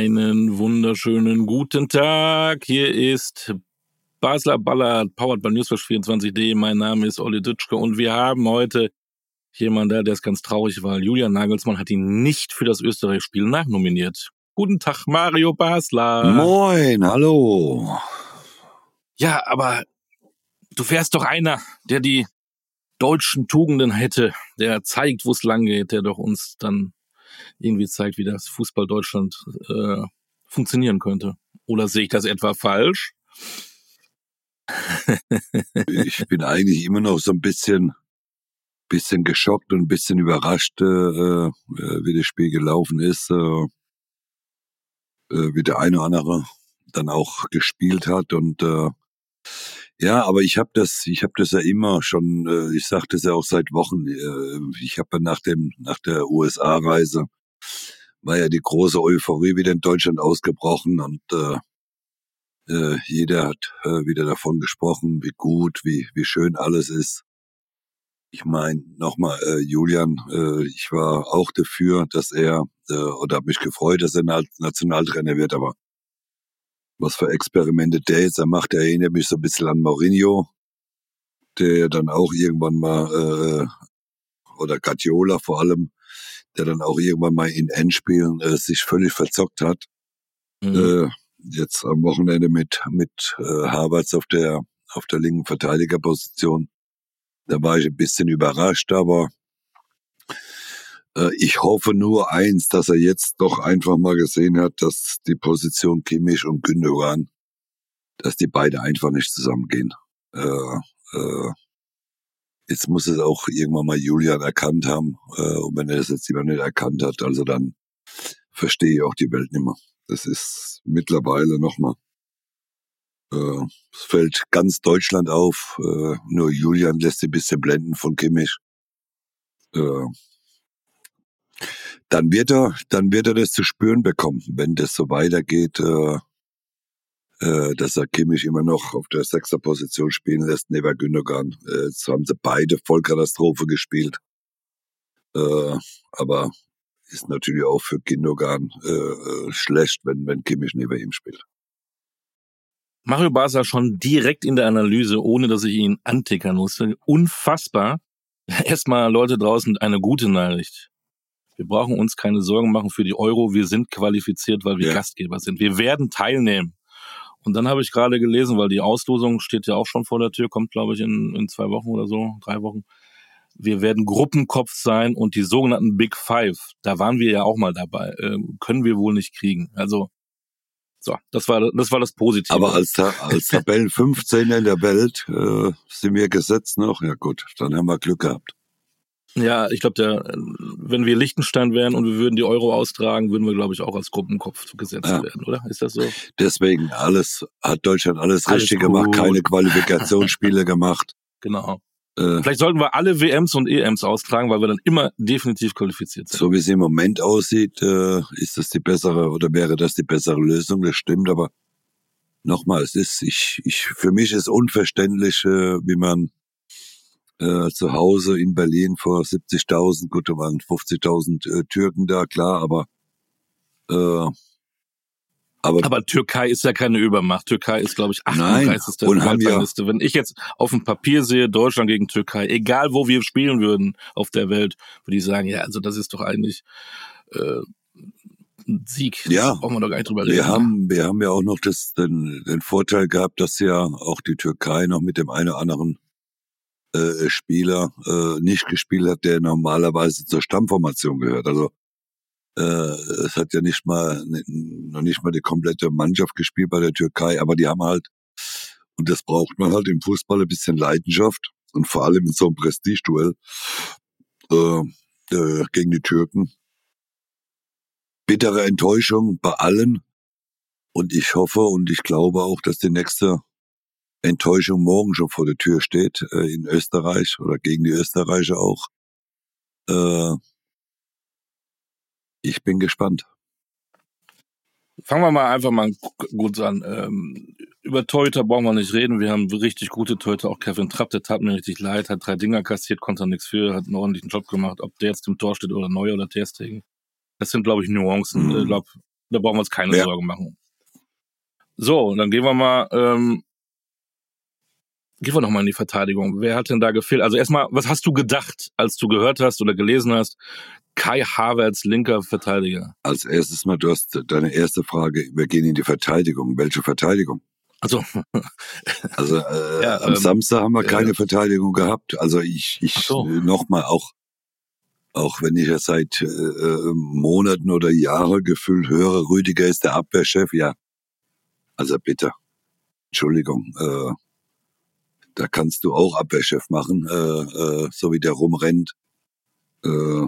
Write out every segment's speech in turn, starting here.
Einen wunderschönen guten Tag. Hier ist Basler Ballard, powered by Newsflash24D. Mein Name ist Olli Dütschke und wir haben heute jemanden da, der ist ganz traurig, weil Julian Nagelsmann hat ihn nicht für das Österreich-Spiel nachnominiert. Guten Tag, Mario Basler. Moin, hallo. Ja, aber du wärst doch einer, der die deutschen Tugenden hätte, der zeigt, wo es lang geht, der doch uns dann irgendwie zeigt, wie das Fußball Deutschland äh, funktionieren könnte. Oder sehe ich das etwa falsch? ich bin eigentlich immer noch so ein bisschen, bisschen geschockt und ein bisschen überrascht, äh, äh, wie das Spiel gelaufen ist, äh, äh, wie der eine oder andere dann auch gespielt hat und äh, ja, aber ich habe das, ich habe das ja immer schon, äh, ich sagte es ja auch seit Wochen. Äh, ich habe nach dem, nach der USA-Reise war ja die große Euphorie wieder in Deutschland ausgebrochen und äh, äh, jeder hat äh, wieder davon gesprochen, wie gut, wie wie schön alles ist. Ich meine, nochmal, äh, Julian, äh, ich war auch dafür, dass er, äh, oder habe mich gefreut, dass er Nationaltrainer wird, aber was für Experimente der jetzt macht, der erinnert mich so ein bisschen an Mourinho, der dann auch irgendwann mal, äh, oder Guardiola vor allem, der dann auch irgendwann mal in Endspielen äh, sich völlig verzockt hat. Mhm. Äh, jetzt am Wochenende mit mit äh, Harvards auf der auf der linken Verteidigerposition. Da war ich ein bisschen überrascht, aber äh, ich hoffe nur eins, dass er jetzt doch einfach mal gesehen hat, dass die Position Kimmich und Gündogan, dass die beide einfach nicht zusammengehen. Äh, äh, jetzt muss es auch irgendwann mal Julian erkannt haben. Äh, und wenn er das jetzt immer nicht erkannt hat, also dann verstehe ich auch die Welt nicht mehr. Das ist mittlerweile nochmal. Äh, es fällt ganz Deutschland auf. Äh, nur Julian lässt sich ein bisschen blenden von Kimmich. Äh, dann wird er, dann wird er das zu spüren bekommen, wenn das so weitergeht, äh, äh, dass er Kimmich immer noch auf der sechster Position spielen lässt, neben Gündogan. Äh, jetzt haben sie beide Vollkatastrophe gespielt. Äh, aber ist natürlich auch für Gündogan äh, äh, schlecht, wenn, wenn Kimmich neben ihm spielt. Mario Basler schon direkt in der Analyse, ohne dass ich ihn antickern musste. Unfassbar. Erstmal Leute draußen eine gute Nachricht. Wir brauchen uns keine Sorgen machen für die Euro. Wir sind qualifiziert, weil wir ja. Gastgeber sind. Wir werden teilnehmen. Und dann habe ich gerade gelesen, weil die Auslosung steht ja auch schon vor der Tür, kommt glaube ich in, in zwei Wochen oder so, drei Wochen. Wir werden Gruppenkopf sein und die sogenannten Big Five, da waren wir ja auch mal dabei, äh, können wir wohl nicht kriegen. Also so, das war das war das Positive. Aber als, als Tabellen 15 in der Welt äh, sind wir gesetzt noch. Ja gut, dann haben wir Glück gehabt. Ja, ich glaube, der, wenn wir Liechtenstein wären und wir würden die Euro austragen, würden wir, glaube ich, auch als Gruppenkopf gesetzt ja. werden, oder? Ist das so? Deswegen alles, hat Deutschland alles, alles richtig gut. gemacht, keine Qualifikationsspiele gemacht. Genau. Äh, Vielleicht sollten wir alle WMs und EMs austragen, weil wir dann immer definitiv qualifiziert sind. So wie es im Moment aussieht, äh, ist das die bessere oder wäre das die bessere Lösung, das stimmt, aber nochmal, es ist, ich, ich, für mich ist unverständlich, äh, wie man äh, zu Hause in Berlin vor 70.000, gut, da waren 50.000 äh, Türken da, klar, aber äh, aber, aber Türkei ist ja keine Übermacht. Türkei ist, glaube ich, 38. Nein, und haben ja, Wenn ich jetzt auf dem Papier sehe, Deutschland gegen Türkei, egal wo wir spielen würden auf der Welt, würde ich sagen, ja, also das ist doch eigentlich äh, ein Sieg. Ja, brauchen wir doch gar nicht drüber reden. Wir haben, wir haben ja auch noch das, den, den Vorteil gehabt, dass ja auch die Türkei noch mit dem einen oder anderen äh, Spieler äh, nicht gespielt hat, der normalerweise zur Stammformation gehört. Also äh, es hat ja nicht mal noch nicht mal die komplette Mannschaft gespielt bei der Türkei, aber die haben halt und das braucht man halt im Fußball ein bisschen Leidenschaft und vor allem in so einem Prestigeduell äh, äh, gegen die Türken. Bittere Enttäuschung bei allen und ich hoffe und ich glaube auch, dass die nächste Enttäuschung morgen schon vor der Tür steht, äh, in Österreich oder gegen die Österreicher auch. Äh, ich bin gespannt. Fangen wir mal einfach mal gut an. Ähm, über Torhüter brauchen wir nicht reden. Wir haben richtig gute Torhüter. Auch Kevin Trapp, der tat mir richtig leid, hat drei Dinger kassiert, konnte nichts für, hat einen ordentlichen Job gemacht. Ob der jetzt im Tor steht oder Neu oder Terstegen. Das sind, glaube ich, Nuancen. Mhm. Ich glaube, Da brauchen wir uns keine ja. Sorgen machen. So, dann gehen wir mal, ähm, gehen wir noch mal in die Verteidigung. Wer hat denn da gefehlt? Also erstmal, was hast du gedacht, als du gehört hast oder gelesen hast? Kai Havertz, linker Verteidiger. Als erstes mal, du hast deine erste Frage, wir gehen in die Verteidigung. Welche Verteidigung? Also, also äh, ja, am ähm, Samstag haben wir keine äh, Verteidigung gehabt. Also ich, ich so. nochmal auch, auch wenn ich ja seit äh, äh, Monaten oder Jahren gefühlt höre, Rüdiger ist der Abwehrchef, ja. Also bitte, Entschuldigung, äh, da kannst du auch Abwehrchef machen, äh, äh, so wie der rumrennt. Äh,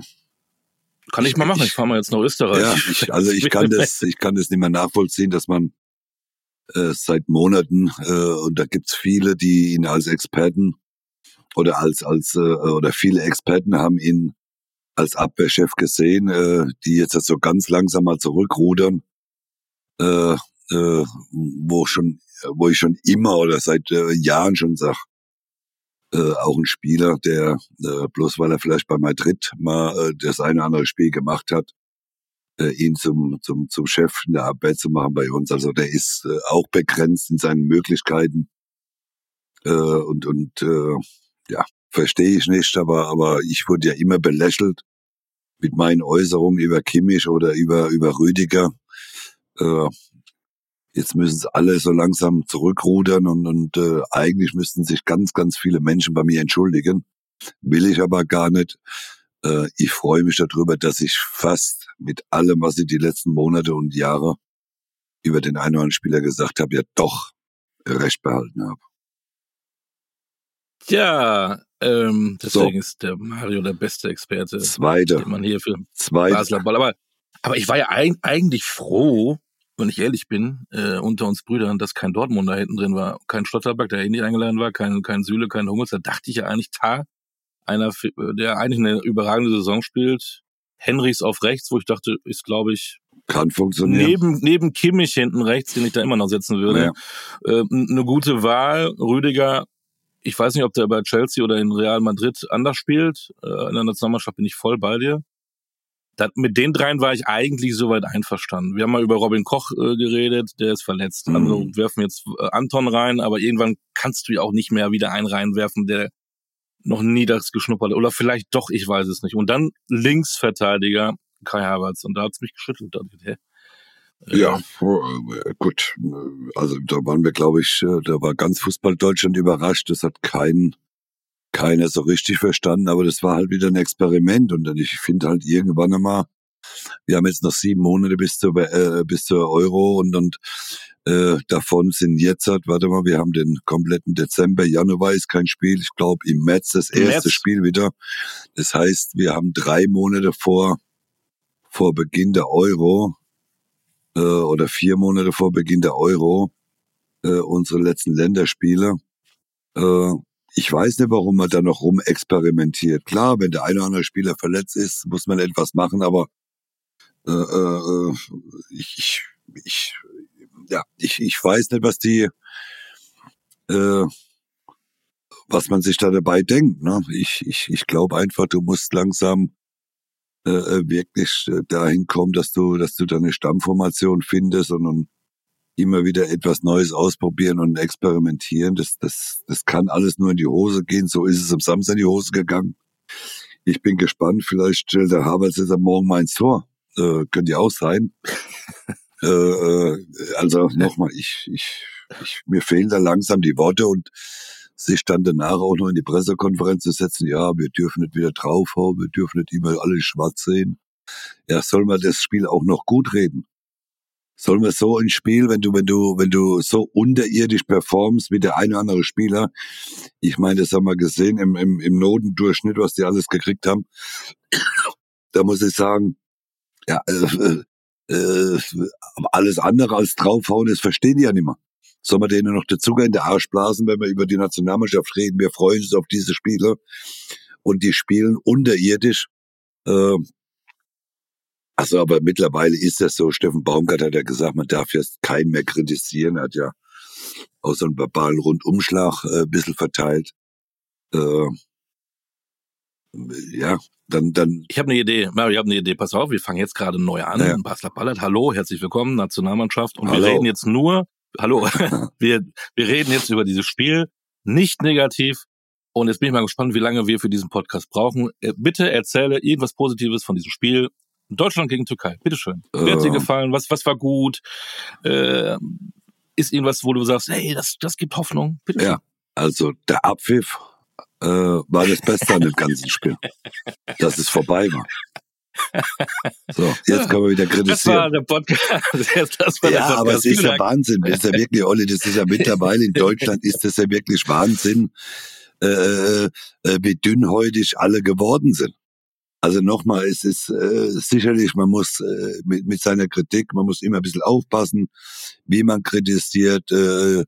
kann ich mal machen, ich, ich fahre mal jetzt nach Österreich. Ja, ich, also ich kann das, ich kann das nicht mehr nachvollziehen, dass man äh, seit Monaten äh, und da gibt's viele, die ihn als Experten oder als als äh, oder viele Experten haben ihn als Abwehrchef gesehen, äh, die jetzt so ganz langsam mal zurückrudern, äh, äh, wo schon, wo ich schon immer oder seit äh, Jahren schon sag, äh, auch ein Spieler, der äh, bloß weil er vielleicht bei Madrid mal äh, das eine oder andere Spiel gemacht hat, äh, ihn zum, zum, zum Chef in der Abwehr zu machen bei uns. Also der ist äh, auch begrenzt in seinen Möglichkeiten. Äh, und und äh, ja, verstehe ich nicht, aber, aber ich wurde ja immer belächelt mit meinen Äußerungen über Kimmich oder über, über Rüdiger. Äh, jetzt müssen sie alle so langsam zurückrudern und, und äh, eigentlich müssten sich ganz, ganz viele Menschen bei mir entschuldigen. Will ich aber gar nicht. Äh, ich freue mich darüber, dass ich fast mit allem, was ich die letzten Monate und Jahre über den einen oder anderen Spieler gesagt habe, ja doch recht behalten habe. Ja, ähm, deswegen so. ist der Mario der beste Experte, Zweite. den man hier für Zweite. Basler Ball. Aber, aber ich war ja eigentlich froh, wenn ich ehrlich bin, äh, unter uns Brüdern, dass kein Dortmunder hinten drin war, kein Schlotterberg, der eh nicht eingeladen war, kein, kein Süle, kein Hummels. Da dachte ich ja eigentlich, Ta, einer, der eigentlich eine überragende Saison spielt, Henrichs auf rechts, wo ich dachte, ist, glaube ich, kann funktionieren. Neben, neben Kimmich hinten rechts, den ich da immer noch setzen würde. Ja. Äh, eine gute Wahl. Rüdiger, ich weiß nicht, ob der bei Chelsea oder in Real Madrid anders spielt. Äh, in der Nationalmannschaft bin ich voll bei dir. Das, mit den dreien war ich eigentlich soweit einverstanden. Wir haben mal über Robin Koch äh, geredet, der ist verletzt. Mhm. Also werfen jetzt äh, Anton rein, aber irgendwann kannst du ja auch nicht mehr wieder einen reinwerfen, der noch nie das geschnuppert oder vielleicht doch, ich weiß es nicht. Und dann Linksverteidiger Kai Havertz und da hat's mich geschüttelt. Hä? Äh, ja, äh, gut. Also da waren wir, glaube ich, äh, da war ganz Fußball Deutschland überrascht. Das hat kein, keiner so richtig verstanden, aber das war halt wieder ein Experiment. Und ich finde halt irgendwann einmal, wir haben jetzt noch sieben Monate bis zur, äh, bis zur Euro und, und äh, davon sind jetzt, halt, warte mal, wir haben den kompletten Dezember, Januar ist kein Spiel. Ich glaube im März das erste März. Spiel wieder. Das heißt, wir haben drei Monate vor, vor Beginn der Euro äh, oder vier Monate vor Beginn der Euro äh, unsere letzten Länderspiele. Äh, ich weiß nicht, warum man da noch rum experimentiert. Klar, wenn der eine oder andere Spieler verletzt ist, muss man etwas machen, aber äh, äh, ich, ich, ich ja, ich, ich weiß nicht, was die, äh, was man sich da dabei denkt. Ne? Ich, ich, ich glaube einfach, du musst langsam äh, äh, wirklich äh, dahin kommen, dass du, dass du deine Stammformation findest und, und immer wieder etwas Neues ausprobieren und experimentieren. Das, das, das kann alles nur in die Hose gehen. So ist es am Samstag in die Hose gegangen. Ich bin gespannt. Vielleicht stellt der Havertz jetzt am Morgen mal ins Tor. Äh, könnte ja auch sein. Äh, äh, also nochmal, ich, ich, ich, mir fehlen da langsam die Worte und sich dann danach auch noch in die Pressekonferenz zu setzen, ja, wir dürfen nicht wieder draufhauen, wir dürfen nicht immer alle schwarz sehen. Ja, soll man das Spiel auch noch gut reden? Soll man so ein Spiel, wenn du, wenn du, wenn du so unterirdisch performst wie der eine oder andere Spieler, ich meine, das haben wir gesehen im, im, im Notendurchschnitt, was die alles gekriegt haben, da muss ich sagen, ja, äh, äh, alles andere als draufhauen, das verstehen die ja nicht mehr. Soll man denen noch dazu in der Arsch blasen, wenn wir über die Nationalmannschaft reden? Wir freuen uns auf diese Spiele. Und die spielen unterirdisch. Äh, also, aber mittlerweile ist das so. Steffen Baumgart hat ja gesagt, man darf jetzt keinen mehr kritisieren. Er hat ja auch so einen verbalen Rundumschlag äh, ein bisschen verteilt. Äh, ja, dann, dann. Ich habe eine Idee. Ich habe eine Idee. Pass auf, wir fangen jetzt gerade neu an. Ja. Basler Ballert, hallo, herzlich willkommen, Nationalmannschaft. Und hallo. wir reden jetzt nur, hallo, wir, wir reden jetzt über dieses Spiel, nicht negativ. Und jetzt bin ich mal gespannt, wie lange wir für diesen Podcast brauchen. Äh, bitte erzähle irgendwas Positives von diesem Spiel. Deutschland gegen Türkei. Bitteschön. Äh. Wer hat dir gefallen? Was, was war gut? Äh, ist irgendwas, wo du sagst, hey, das, das gibt Hoffnung? Bitte ja, also der Abpfiff äh, war das Beste an dem ganzen Spiel. Dass es vorbei war. So, jetzt können wir wieder kritisieren. Das war der Podcast. War ja, der Podcast. aber es ist ja Wahnsinn. Das ist ja wirklich, Olli, das ist ja mittlerweile in Deutschland ist das ja wirklich Wahnsinn, äh, äh, äh wie dünnhäutig alle geworden sind. Also nochmal, es ist äh, sicherlich, man muss äh, mit, mit seiner Kritik, man muss immer ein bisschen aufpassen, wie man kritisiert. Äh,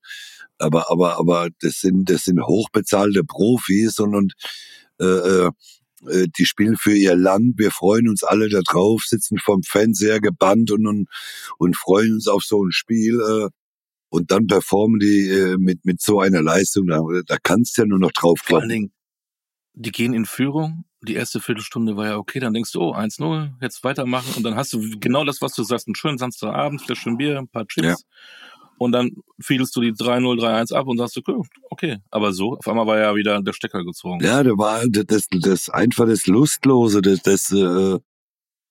aber aber aber das sind das sind hochbezahlte Profis und, und äh, äh, äh, die spielen für ihr Land. Wir freuen uns alle da drauf, sitzen vom Fernseher gebannt und, und und freuen uns auf so ein Spiel. Äh, und dann performen die äh, mit mit so einer Leistung. Da, da kannst du ja nur noch drauf Vor allen Dingen, die gehen in Führung die erste Viertelstunde war ja okay, dann denkst du, oh, 1-0, jetzt weitermachen und dann hast du genau das, was du sagst, einen schönen Samstagabend, Fläschchen Bier, ein paar Chips. Ja. Und dann fielst du die 3-0, 3-1 ab und sagst, okay, okay. Aber so, auf einmal war ja wieder der Stecker gezogen. Ja, da war das, das einfach das Lustlose, das, das äh,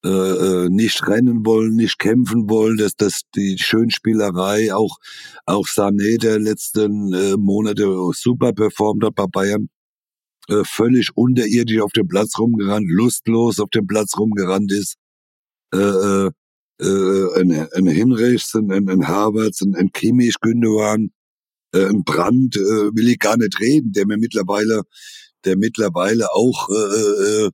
äh, äh, nicht rennen wollen, nicht kämpfen wollen, das, das die Schönspielerei, auch auch Sané der letzten äh, Monate super performt hat bei Bayern äh, völlig unterirdisch auf dem Platz rumgerannt, lustlos auf dem Platz rumgerannt ist. Äh, äh, äh ein, ein Hinrichs, ein, ein Havertz, ein, ein Kimmich, Gündogan, äh, ein Brand, äh, will ich gar nicht reden, der mir mittlerweile, der mittlerweile auch äh, äh,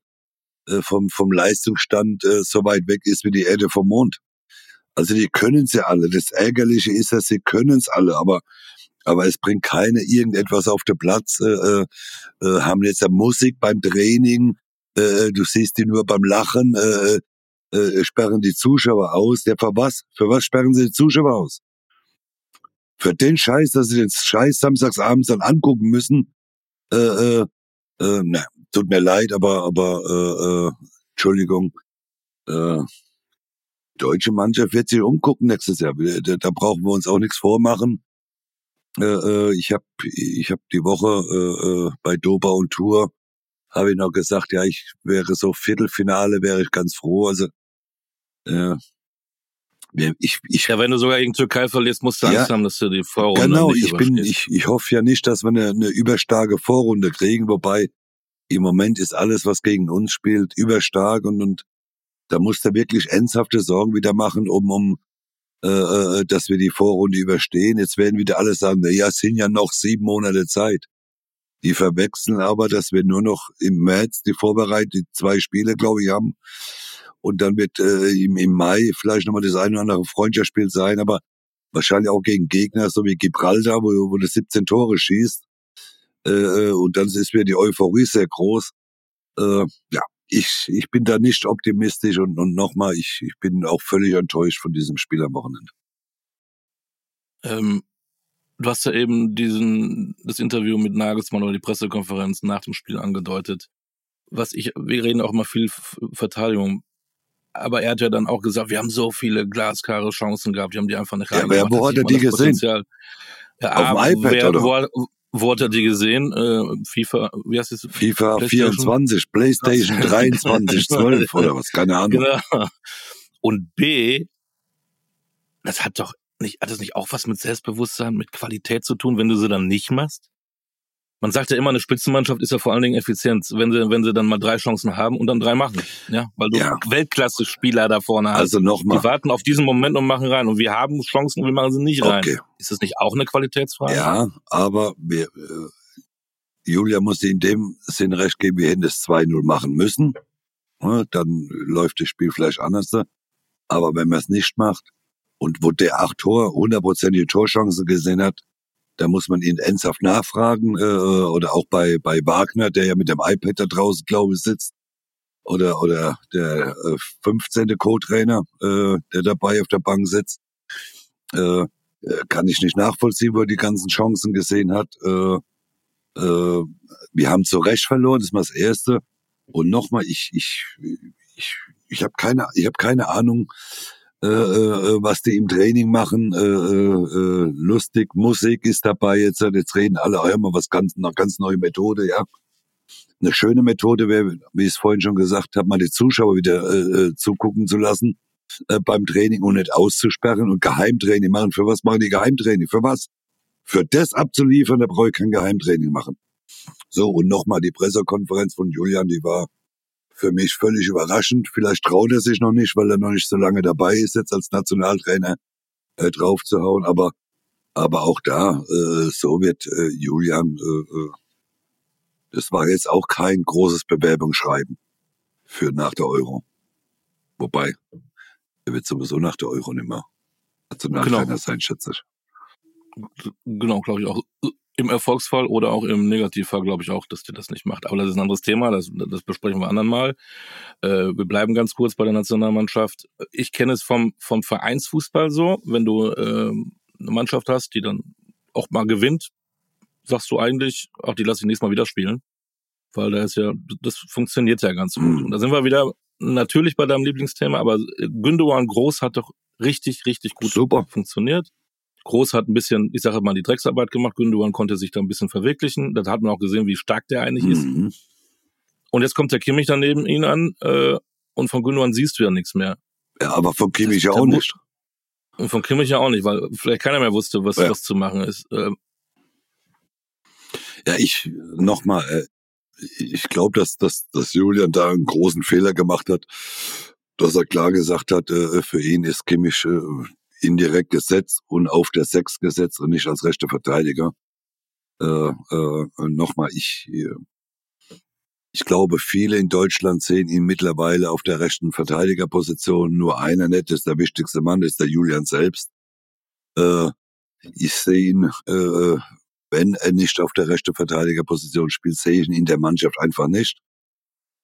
äh, vom, vom Leistungsstand äh, so weit weg ist wie die Erde vom Mond. Also die können sie alle. Das Ärgerliche ist, dass sie können es alle, aber aber es bringt keine irgendetwas auf den Platz, äh, äh, äh haben jetzt ja Musik beim Training, äh, du siehst die nur beim Lachen, äh, äh, sperren die Zuschauer aus. Ja, für was? Für was sperren sie die Zuschauer aus? Für den Scheiß, dass sie den Scheiß samstagsabends dann angucken müssen, äh, äh, äh, na, tut mir leid, aber, aber, äh, äh, Entschuldigung, äh, deutsche Mannschaft wird sich umgucken nächstes Jahr. Da, da brauchen wir uns auch nichts vormachen. Äh, äh, ich habe ich hab die Woche äh, äh, bei Doba und Tour habe ich noch gesagt, ja, ich wäre so Viertelfinale, wäre ich ganz froh. Also äh, ich, ich, ja, wenn du sogar gegen Türkei verlierst, musst du ja, Angst haben, dass du die Vorrunde Genau, ich bin, ich, ich hoffe ja nicht, dass wir eine, eine überstarke Vorrunde kriegen, wobei im Moment ist alles, was gegen uns spielt, überstark und, und da musst du wirklich ernsthafte Sorgen wieder machen, um, um äh, äh, dass wir die Vorrunde überstehen. Jetzt werden wieder alle sagen, ja, es sind ja noch sieben Monate Zeit. Die verwechseln aber, dass wir nur noch im März die Vorbereitung, die zwei Spiele, glaube ich, haben. Und dann wird äh, im, im Mai vielleicht nochmal das eine oder andere Freundschaftsspiel sein, aber wahrscheinlich auch gegen Gegner, so wie Gibraltar, wo, wo du 17 Tore schießt. Äh, äh, und dann ist wieder die Euphorie sehr groß. Äh, ja, ich, ich bin da nicht optimistisch und, und nochmal, ich, ich bin auch völlig enttäuscht von diesem Spiel am Wochenende. Ähm, du hast ja eben diesen, das Interview mit Nagelsmann oder die Pressekonferenz nach dem Spiel angedeutet. Was ich, wir reden auch immer viel Verteidigung. Aber er hat ja dann auch gesagt, wir haben so viele glasklare Chancen gehabt, wir haben die einfach nicht ja, aber Wo hat er die gesehen? Ja, Auf dem iPad, wer, oder? Wo, wo hat er die gesehen? Äh, FIFA, wie heißt es? FIFA PlayStation? 24, PlayStation 23, 12 oder was, keine Ahnung. Genau. Und B, das hat doch nicht, hat das nicht auch was mit Selbstbewusstsein, mit Qualität zu tun, wenn du sie dann nicht machst? Man sagt ja immer, eine Spitzenmannschaft ist ja vor allen Dingen Effizienz, wenn sie, wenn sie dann mal drei Chancen haben und dann drei machen. Ja, weil du ja. Weltklasse-Spieler da vorne hast. Also nochmal. Die warten auf diesen Moment und machen rein. Und wir haben Chancen und wir machen sie nicht rein. Okay. Ist das nicht auch eine Qualitätsfrage? Ja, aber wir, äh, Julia muss in dem Sinn recht geben, wir hätten das 2-0 machen müssen. Ja, dann läuft das Spiel vielleicht anders. Aber wenn man es nicht macht und wo der acht Tor, hundertprozentige Torchancen gesehen hat, da muss man ihn ernsthaft nachfragen äh, oder auch bei bei Wagner, der ja mit dem iPad da draußen, glaube ich, sitzt oder oder der äh, 15. Co-Trainer, äh, der dabei auf der Bank sitzt, äh, äh, kann ich nicht nachvollziehen, wo er die ganzen Chancen gesehen hat. Äh, äh, wir haben zu Recht verloren, das ist mal das Erste. Und nochmal, ich, ich, ich, ich habe keine, ich habe keine Ahnung, äh, äh, was die im Training machen. Äh, äh, lustig, Musik ist dabei jetzt. Jetzt reden alle, hör mal, was ganz, eine ganz neue Methode, ja. Eine schöne Methode wäre, wie ich es vorhin schon gesagt habe, mal die Zuschauer wieder äh, äh, zugucken zu lassen äh, beim Training und nicht auszusperren und Geheimtraining machen. Für was machen die Geheimtraining? Für was? Für das abzuliefern, da brauche ich kein Geheimtraining machen. So, und nochmal die Pressekonferenz von Julian, die war für mich völlig überraschend. Vielleicht traut er sich noch nicht, weil er noch nicht so lange dabei ist, jetzt als Nationaltrainer äh, draufzuhauen. Aber, aber auch da, äh, so wird äh, Julian, äh, äh, das war jetzt auch kein großes Bewerbungsschreiben für nach der Euro. Wobei, er wird sowieso nach der Euro nicht mehr Nationaltrainer genau. sein, schätze ich. Genau, glaube ich auch im Erfolgsfall oder auch im Negativfall glaube ich auch, dass der das nicht macht. Aber das ist ein anderes Thema, das, das besprechen wir anderen mal. Äh, wir bleiben ganz kurz bei der Nationalmannschaft. Ich kenne es vom, vom Vereinsfußball so, wenn du äh, eine Mannschaft hast, die dann auch mal gewinnt, sagst du eigentlich, auch die lasse ich nächstes Mal wieder spielen. Weil da ist ja, das funktioniert ja ganz gut. Und da sind wir wieder natürlich bei deinem Lieblingsthema, aber Gündogan Groß hat doch richtig, richtig gut Super. funktioniert. Groß hat ein bisschen, ich sage mal, die Drecksarbeit gemacht. Gündogan konnte sich da ein bisschen verwirklichen. Das hat man auch gesehen, wie stark der eigentlich mhm. ist. Und jetzt kommt der Kimmich dann neben ihn an äh, und von Gündogan siehst du ja nichts mehr. Ja, aber von Kimmich ja auch nicht. Und von Kimmich ja auch nicht, weil vielleicht keiner mehr wusste, was, ja. was zu machen ist. Äh, ja, ich nochmal, äh, ich glaube, dass, dass, dass Julian da einen großen Fehler gemacht hat, dass er klar gesagt hat, äh, für ihn ist Kimmich äh, indirekt gesetzt und auf der Sechs gesetzt und nicht als rechter Verteidiger. Äh, äh, Nochmal, ich, äh, ich glaube, viele in Deutschland sehen ihn mittlerweile auf der rechten Verteidigerposition. Nur einer das ist der wichtigste Mann, ist der Julian selbst. Äh, ich sehe ihn, äh, wenn er nicht auf der rechten Verteidigerposition spielt, sehe ich ihn in der Mannschaft einfach nicht,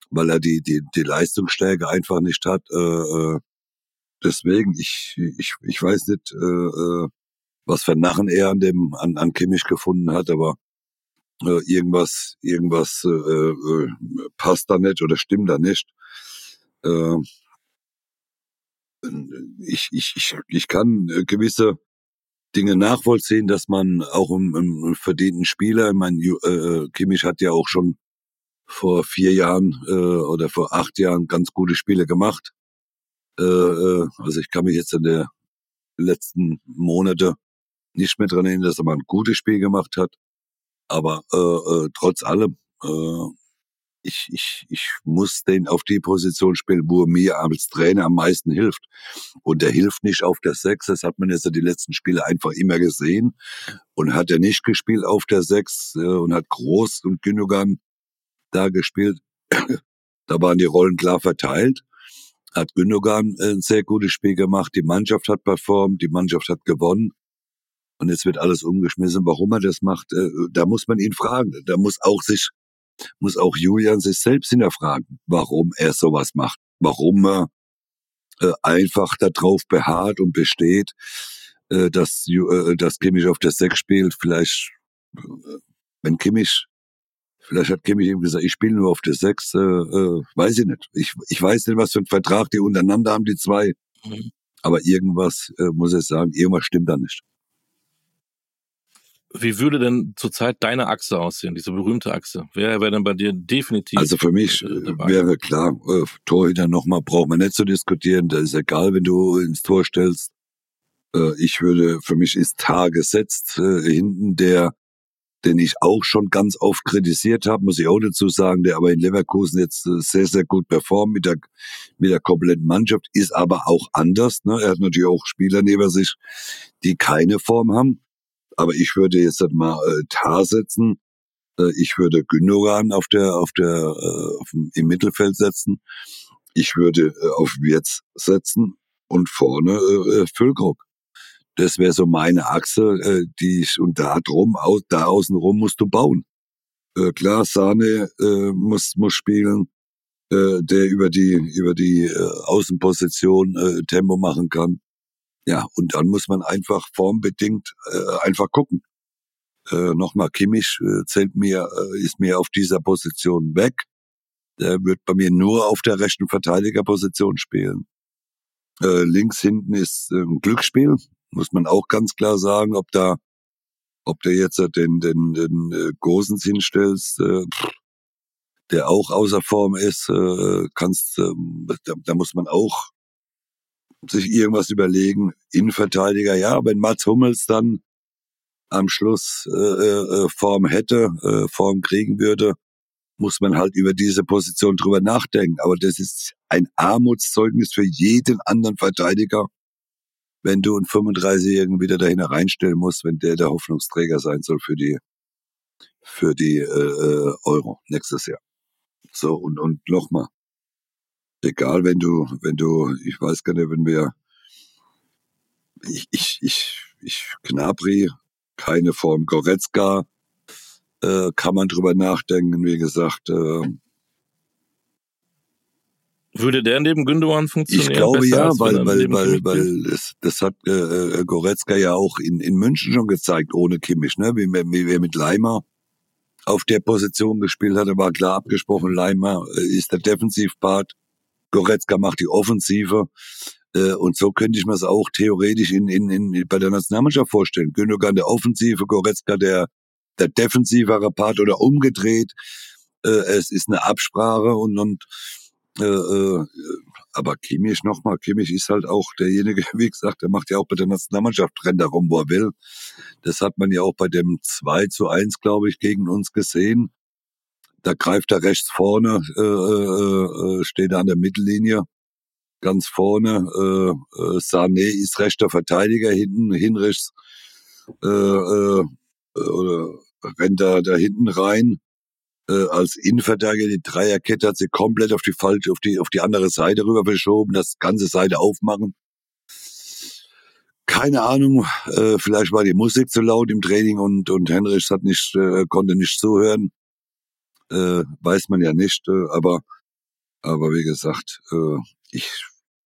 weil er die, die, die Leistungsstärke einfach nicht hat. Äh, äh deswegen, ich, ich, ich weiß nicht, äh, äh, was für Narren er an dem, an, an Kimmich gefunden hat, aber äh, irgendwas, irgendwas äh, äh, passt da nicht oder stimmt da nicht. Äh, ich, ich, ich, ich kann gewisse Dinge nachvollziehen, dass man auch einen, einen verdienten Spieler, ich meine, äh, Kimmich hat ja auch schon vor vier Jahren äh, oder vor acht Jahren ganz gute Spiele gemacht. Äh, äh, also ich kann mich jetzt in der letzten Monate nicht mehr dran erinnern, dass er mal ein gutes Spiel gemacht hat. Aber äh, äh, trotz allem, äh, ich, ich, ich muss den auf die Position spielen, wo er mir als Trainer am meisten hilft. Und der hilft nicht auf der Sechs. Das hat man jetzt ja die letzten Spiele einfach immer gesehen. Und hat er nicht gespielt auf der Sechs äh, und hat Groß und Gündogan da gespielt. da waren die Rollen klar verteilt hat Gündogan äh, ein sehr gutes Spiel gemacht, die Mannschaft hat performt, die Mannschaft hat gewonnen. Und jetzt wird alles umgeschmissen. Warum er das macht, äh, da muss man ihn fragen. Da muss auch sich, muss auch Julian sich selbst hinterfragen, warum er sowas macht. Warum er äh, einfach darauf beharrt und besteht, dass, dass Kimmich auf der Sechs spielt. Vielleicht, wenn Kimmich Vielleicht hat Kimmich ihm gesagt, ich spiele nur auf der Sechs, äh, äh, weiß ich nicht. Ich, ich weiß nicht, was für einen Vertrag die untereinander haben, die zwei. Mhm. Aber irgendwas, äh, muss ich sagen, irgendwas stimmt da nicht. Wie würde denn zurzeit deine Achse aussehen, diese berühmte Achse? Wer wäre denn bei dir definitiv? Also für mich äh, wäre klar, äh, Torhüter nochmal braucht man nicht zu diskutieren. Das ist egal, wenn du ins Tor stellst. Äh, ich würde, für mich ist Tar gesetzt, äh, hinten der den ich auch schon ganz oft kritisiert habe, muss ich auch dazu sagen, der aber in Leverkusen jetzt äh, sehr, sehr gut performt mit der, mit der kompletten Mannschaft, ist aber auch anders. Ne? Er hat natürlich auch Spieler neben sich, die keine Form haben. Aber ich würde jetzt halt mal äh, Tar setzen. Äh, ich würde Gündogan auf der, auf der, äh, auf dem, im Mittelfeld setzen. Ich würde äh, auf Wirtz setzen und vorne äh, äh Füllkrug. Das wäre so meine Achse, äh, die ich, und da drum, aus, da außen rum musst du bauen. Äh, klar, Sahne äh, muss, muss spielen, äh, der über die, über die äh, Außenposition äh, Tempo machen kann. Ja, und dann muss man einfach formbedingt äh, einfach gucken. Äh, Nochmal, Kimmich äh, zählt mir, äh, ist mir auf dieser Position weg. Der wird bei mir nur auf der rechten Verteidigerposition spielen. Äh, links hinten ist äh, ein Glücksspiel, muss man auch ganz klar sagen, ob da, ob der jetzt den, den, den äh, Gosens hinstellst, äh, der auch außer Form ist, äh, kannst, äh, da, da muss man auch sich irgendwas überlegen. Innenverteidiger, ja, wenn Mats Hummels dann am Schluss äh, äh, Form hätte, äh, Form kriegen würde, muss man halt über diese Position drüber nachdenken. Aber das ist ein Armutszeugnis für jeden anderen Verteidiger, wenn du einen 35-Jährigen wieder dahin reinstellen musst, wenn der der Hoffnungsträger sein soll für die für die äh, äh Euro nächstes Jahr. So und und nochmal, egal wenn du wenn du ich weiß gar nicht, wenn wir ich ich ich, ich Knabri keine Form Goretzka äh, kann man drüber nachdenken, wie gesagt. Äh, würde der neben Gündogan funktionieren? Ich glaube ja, weil, weil, weil, weil das, das hat äh, äh, Goretzka ja auch in, in München schon gezeigt, ohne Kimmich, ne? wie, wie wir mit Leimer auf der Position gespielt hat, war klar abgesprochen, Leimer äh, ist der Defensivpart, Goretzka macht die Offensive. Äh, und so könnte ich mir es auch theoretisch in, in, in, bei der Nationalmannschaft vorstellen. Gündogan der Offensive, Goretzka der der defensivere Part oder umgedreht. Äh, es ist eine Absprache und, und äh, äh, aber Kimmich nochmal, Kimmich ist halt auch derjenige, wie gesagt, der macht ja auch bei der Nationalmannschaft rennt darum, wo er will. Das hat man ja auch bei dem 2 zu 1, glaube ich, gegen uns gesehen. Da greift er rechts vorne, äh, äh, äh, steht er an der Mittellinie, ganz vorne. Äh, äh, Sané ist rechter Verteidiger hinten, Hinrichs äh, äh, oder rennt da, da hinten rein. Äh, als Innenverteidiger die Dreierkette hat sie komplett auf die falsche, auf die, auf die andere Seite rüber verschoben, das ganze Seite aufmachen. Keine Ahnung, äh, vielleicht war die Musik zu laut im Training und, und Henrichs hat nicht, äh, konnte nicht zuhören. Äh, weiß man ja nicht, äh, aber, aber wie gesagt, äh, ich,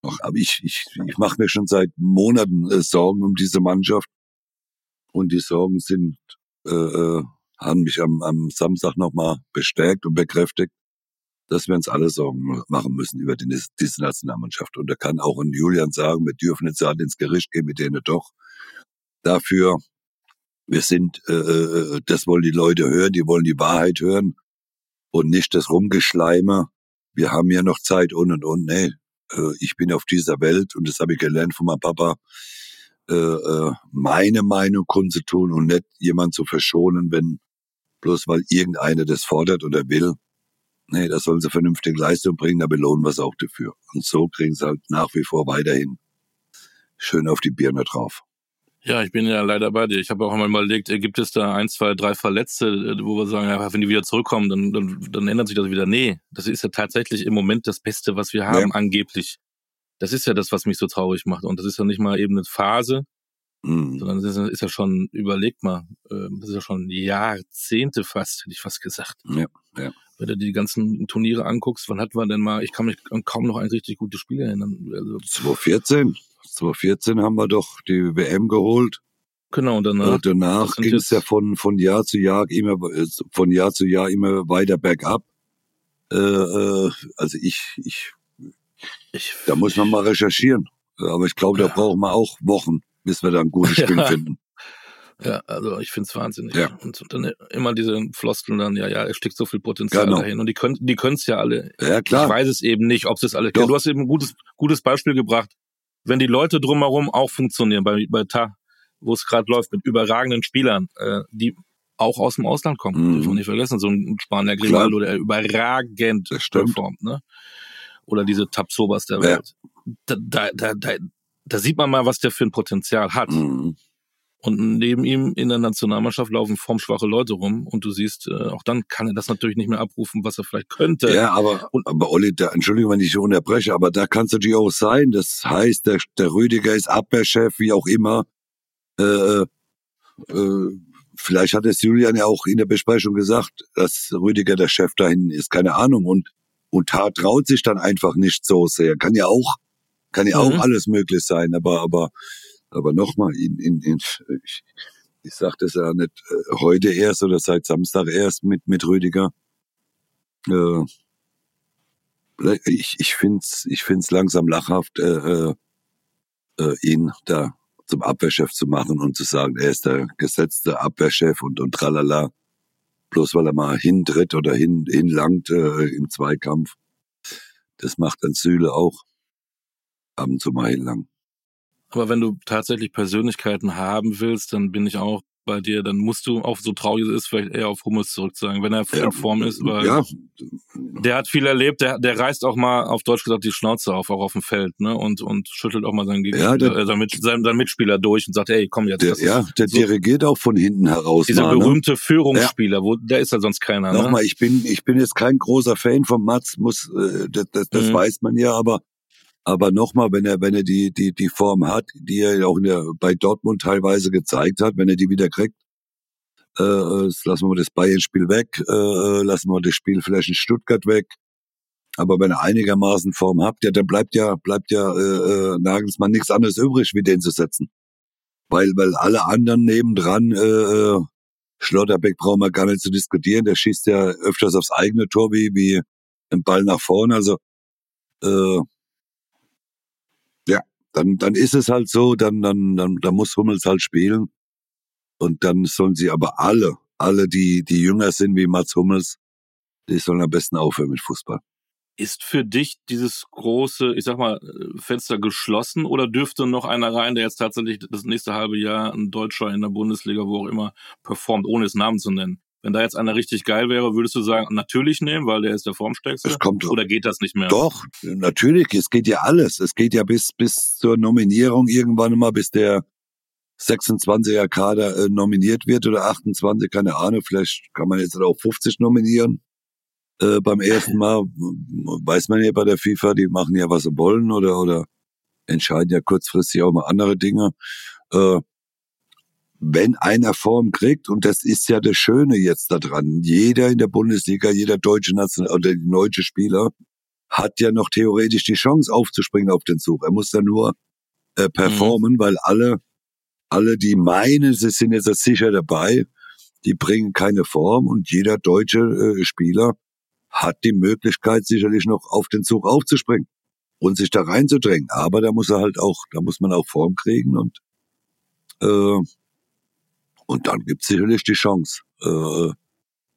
aber ich, ich, ich mache mir schon seit Monaten äh, Sorgen um diese Mannschaft. Und die Sorgen sind äh, äh, haben mich am, am Samstag nochmal bestärkt und bekräftigt, dass wir uns alle Sorgen machen müssen über die, diese Nationalmannschaft. Und da kann auch ein Julian sagen, wir dürfen jetzt halt ins Gericht gehen mit denen doch. Dafür, wir sind, äh, äh, das wollen die Leute hören, die wollen die Wahrheit hören und nicht das Rumgeschleime. Wir haben ja noch Zeit und und und. Nee, äh, ich bin auf dieser Welt und das habe ich gelernt von meinem Papa äh, äh, meine Meinung kundzutun und nicht jemand zu verschonen, wenn bloß weil irgendeiner das fordert oder will. Nee, da sollen sie vernünftige Leistung bringen, da belohnen wir es auch dafür. Und so kriegen sie halt nach wie vor weiterhin schön auf die Birne drauf. Ja, ich bin ja leider bei dir. Ich habe auch einmal überlegt, äh, gibt es da ein, zwei, drei Verletzte, äh, wo wir sagen, ja, wenn die wieder zurückkommen, dann, dann, dann ändert sich das wieder. Nee, das ist ja tatsächlich im Moment das Beste, was wir haben, ja. angeblich. Das ist ja das, was mich so traurig macht. Und das ist ja nicht mal eben eine Phase, mhm. sondern das ist, ja schon, überlegt mal, ähm, das ist ja schon Jahrzehnte fast, hätte ich fast gesagt. Ja, ja. Wenn du die ganzen Turniere anguckst, wann hatten wir denn mal, ich kann mich kaum noch ein richtig gutes Spiel erinnern. Also, 2014. 2014 haben wir doch die WM geholt. Genau, und danach. Und danach ging es ja von, von Jahr zu Jahr immer, von Jahr zu Jahr immer weiter bergab. Äh, äh, also ich, ich ich, da muss man mal recherchieren. Aber ich glaube, da ja. brauchen wir auch Wochen, bis wir da ein gutes Spiel ja. finden. Ja, also ich finde es wahnsinnig. Ja. Und dann immer diese Floskeln dann, ja, ja, es steckt so viel Potenzial genau. dahin. Und die können die können es ja alle. Ja, klar. Ich weiß es eben nicht, ob sie es alle kennen. Du hast eben ein gutes, gutes Beispiel gebracht. Wenn die Leute drumherum auch funktionieren, bei, bei Ta, wo es gerade läuft, mit überragenden Spielern, äh, die auch aus dem Ausland kommen. Mhm. Dürfen wir nicht vergessen, so ein Spanier Grimaldo, der überragend performt. Ne? oder diese Tapsobas der Welt. Ja. Da, da, da, da, sieht man mal, was der für ein Potenzial hat. Mhm. Und neben ihm in der Nationalmannschaft laufen formschwache Leute rum und du siehst, äh, auch dann kann er das natürlich nicht mehr abrufen, was er vielleicht könnte. Ja, aber, und, aber Olli, da, Entschuldigung, wenn ich dich unterbreche, aber da kannst du natürlich auch sein. Das heißt, der, der Rüdiger ist Abwehrchef, wie auch immer. Äh, äh, äh vielleicht hat es Julian ja auch in der Besprechung gesagt, dass Rüdiger der Chef dahin ist, keine Ahnung. Und und Tat traut sich dann einfach nicht so sehr. Kann ja auch, kann ja mhm. auch alles möglich sein, aber, aber, aber nochmal, in, in, in, ich, ich sag das ja nicht äh, heute erst oder seit Samstag erst mit, mit Rüdiger. Äh, ich, ich find's, ich find's langsam lachhaft, äh, äh, ihn da zum Abwehrchef zu machen und zu sagen, er ist der gesetzte Abwehrchef und, und tralala. Bloß weil er mal hintritt oder hin, hinlangt äh, im Zweikampf. Das macht ein Süle auch. Ab und zu mal hinlang. Aber wenn du tatsächlich Persönlichkeiten haben willst, dann bin ich auch bei dir, dann musst du auch so traurig es ist, vielleicht eher auf Hummels zurück sagen, wenn er ja, in Form ist, weil ja. der hat viel erlebt, der, der reißt auch mal auf Deutsch gesagt die Schnauze auf, auch auf dem Feld, ne? Und und schüttelt auch mal seinen Gegner, ja, der, äh, seinen, seinen, Mitspieler durch und sagt, ey, komm jetzt. Der, ja, der so, dirigiert auch von hinten heraus. Dieser mal, ne? berühmte ne? Führungsspieler, ja. wo der ist ja sonst keiner. Ne? Nochmal, ich bin ich bin jetzt kein großer Fan von Mats, muss äh, das, das, das mhm. weiß man ja, aber aber nochmal, wenn er, wenn er die, die, die Form hat, die er auch in der, bei Dortmund teilweise gezeigt hat, wenn er die wieder kriegt, äh, äh lassen wir das Bayern-Spiel weg, äh, äh, lassen wir das Spiel vielleicht in Stuttgart weg. Aber wenn er einigermaßen Form hat, ja, dann bleibt ja, bleibt ja äh, äh, Nagelsmann nichts anderes übrig, wie den zu setzen. Weil, weil alle anderen nebendran, äh, Schlotterbeck brauchen wir gar nicht zu diskutieren, der schießt ja öfters aufs eigene Tor wie, wie ein Ball nach vorne. Also äh, dann, dann ist es halt so, dann, dann, dann, dann muss Hummels halt spielen. Und dann sollen sie aber alle, alle, die, die jünger sind wie Mats Hummels, die sollen am besten aufhören mit Fußball. Ist für dich dieses große, ich sag mal, Fenster geschlossen oder dürfte noch einer rein, der jetzt tatsächlich das nächste halbe Jahr ein Deutscher in der Bundesliga, wo auch immer, performt, ohne es Namen zu nennen? Wenn da jetzt einer richtig geil wäre, würdest du sagen, natürlich nehmen, weil der ist der Formstärkste? Es kommt Oder geht das nicht mehr? Doch, natürlich. Es geht ja alles. Es geht ja bis, bis zur Nominierung irgendwann mal, bis der 26er Kader äh, nominiert wird oder 28, keine Ahnung, vielleicht kann man jetzt auch 50 nominieren. Äh, beim ersten Mal weiß man ja bei der FIFA, die machen ja, was sie wollen oder, oder entscheiden ja kurzfristig auch mal andere Dinge. Äh, wenn einer Form kriegt, und das ist ja das Schöne jetzt daran, jeder in der Bundesliga, jeder deutsche National oder deutsche Spieler hat ja noch theoretisch die Chance aufzuspringen auf den Zug. Er muss da nur äh, performen, mhm. weil alle alle, die meinen, sie sind jetzt sicher dabei, die bringen keine Form und jeder deutsche äh, Spieler hat die Möglichkeit, sicherlich noch auf den Zug aufzuspringen und sich da reinzudrängen. Aber da muss er halt auch, da muss man auch Form kriegen und äh, und dann gibt's sicherlich die Chance. Äh,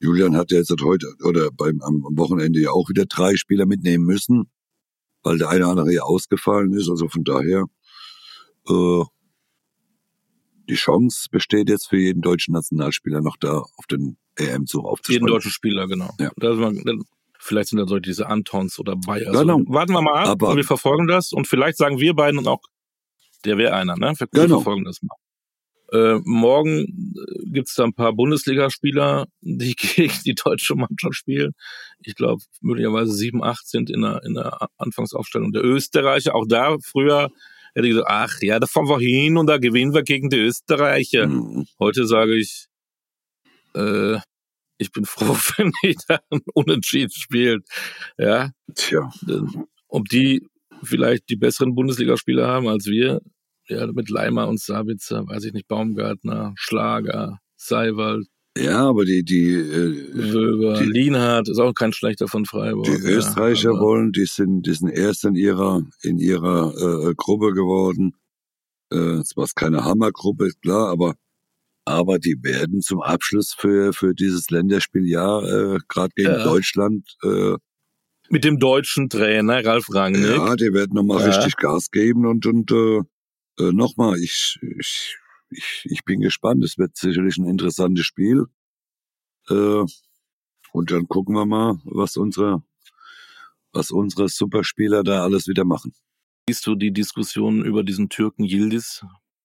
Julian hat ja jetzt heute oder beim am Wochenende ja auch wieder drei Spieler mitnehmen müssen, weil der eine oder andere ja ausgefallen ist. Also von daher äh, die Chance besteht jetzt für jeden deutschen Nationalspieler noch da auf den EM-Zug aufzuspringen. Jeden deutschen Spieler, genau. Ja. Man, vielleicht sind da solche diese Antons oder Bayer. Genau. Also, warten wir mal ab Aber, wir verfolgen das und vielleicht sagen wir beiden und auch, der wäre einer, ne? Wir genau. verfolgen das mal. Äh, morgen äh, gibt's da ein paar Bundesligaspieler, die gegen die deutsche Mannschaft spielen. Ich glaube, möglicherweise sieben, acht sind in der, in der Anfangsaufstellung der Österreicher. Auch da früher hätte ich gesagt, ach ja, da fahren wir hin und da gewinnen wir gegen die Österreicher. Mhm. Heute sage ich, äh, ich bin froh, wenn die da unentschieden spielt. Ja. Tja. Ob die vielleicht die besseren Bundesligaspieler haben als wir, ja, mit Leimer und Sabitzer, weiß ich nicht, Baumgartner, Schlager, Seiwald, ja, aber die, die, äh, Wöber, die Lienhardt ist auch kein schlechter von Freiburg. Die Österreicher ja, wollen, die sind, die sind erst in ihrer, in ihrer äh, Gruppe geworden. Äh, zwar ist keine Hammergruppe, ist klar, aber, aber die werden zum Abschluss für, für dieses Länderspieljahr, äh, gerade gegen ja. Deutschland, äh, mit dem deutschen Trainer Ralf Rangnick. Ja, die werden nochmal ja. richtig Gas geben und, und äh, äh nochmal, ich, ich ich, ich bin gespannt. Es wird sicherlich ein interessantes Spiel. Äh, und dann gucken wir mal, was unsere, was unsere Superspieler da alles wieder machen. Siehst du die Diskussion über diesen Türken Yildiz,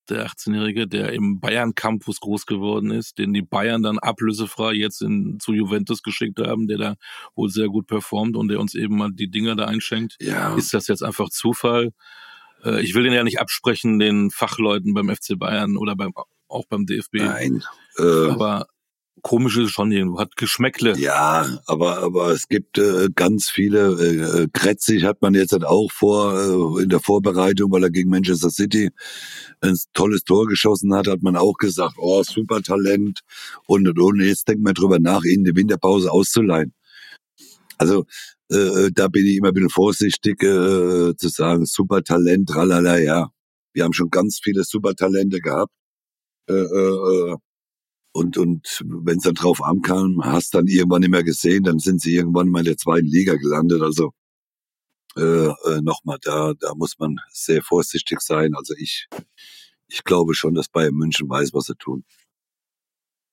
der 18-Jährige, der im Bayern Campus groß geworden ist, den die Bayern dann ablösefrei jetzt in, zu Juventus geschickt haben, der da wohl sehr gut performt und der uns eben mal die Dinger da einschenkt. Ja. Ist das jetzt einfach Zufall? Äh, ich will den ja nicht absprechen, den Fachleuten beim FC Bayern oder beim, auch beim DFB. Nein. Äh, aber komisch ist es schon irgendwo, hat Geschmäckle. Ja, aber, aber es gibt äh, ganz viele, äh, Kretzig hat man jetzt halt auch vor, äh, in der Vorbereitung, weil er gegen Manchester City ein tolles Tor geschossen hat, hat man auch gesagt, oh, super Talent und, und, und jetzt denkt man drüber nach, ihn in die Winterpause auszuleihen. Also äh, da bin ich immer ein bisschen vorsichtig äh, zu sagen, super Talent, tralala, ja. Wir haben schon ganz viele super Talente gehabt. Äh, äh, und und wenn es dann drauf ankam, hast dann irgendwann nicht mehr gesehen, dann sind sie irgendwann mal in der zweiten Liga gelandet. Also äh, äh, nochmal, da, da muss man sehr vorsichtig sein. Also ich, ich glaube schon, dass Bayern München weiß, was sie tun.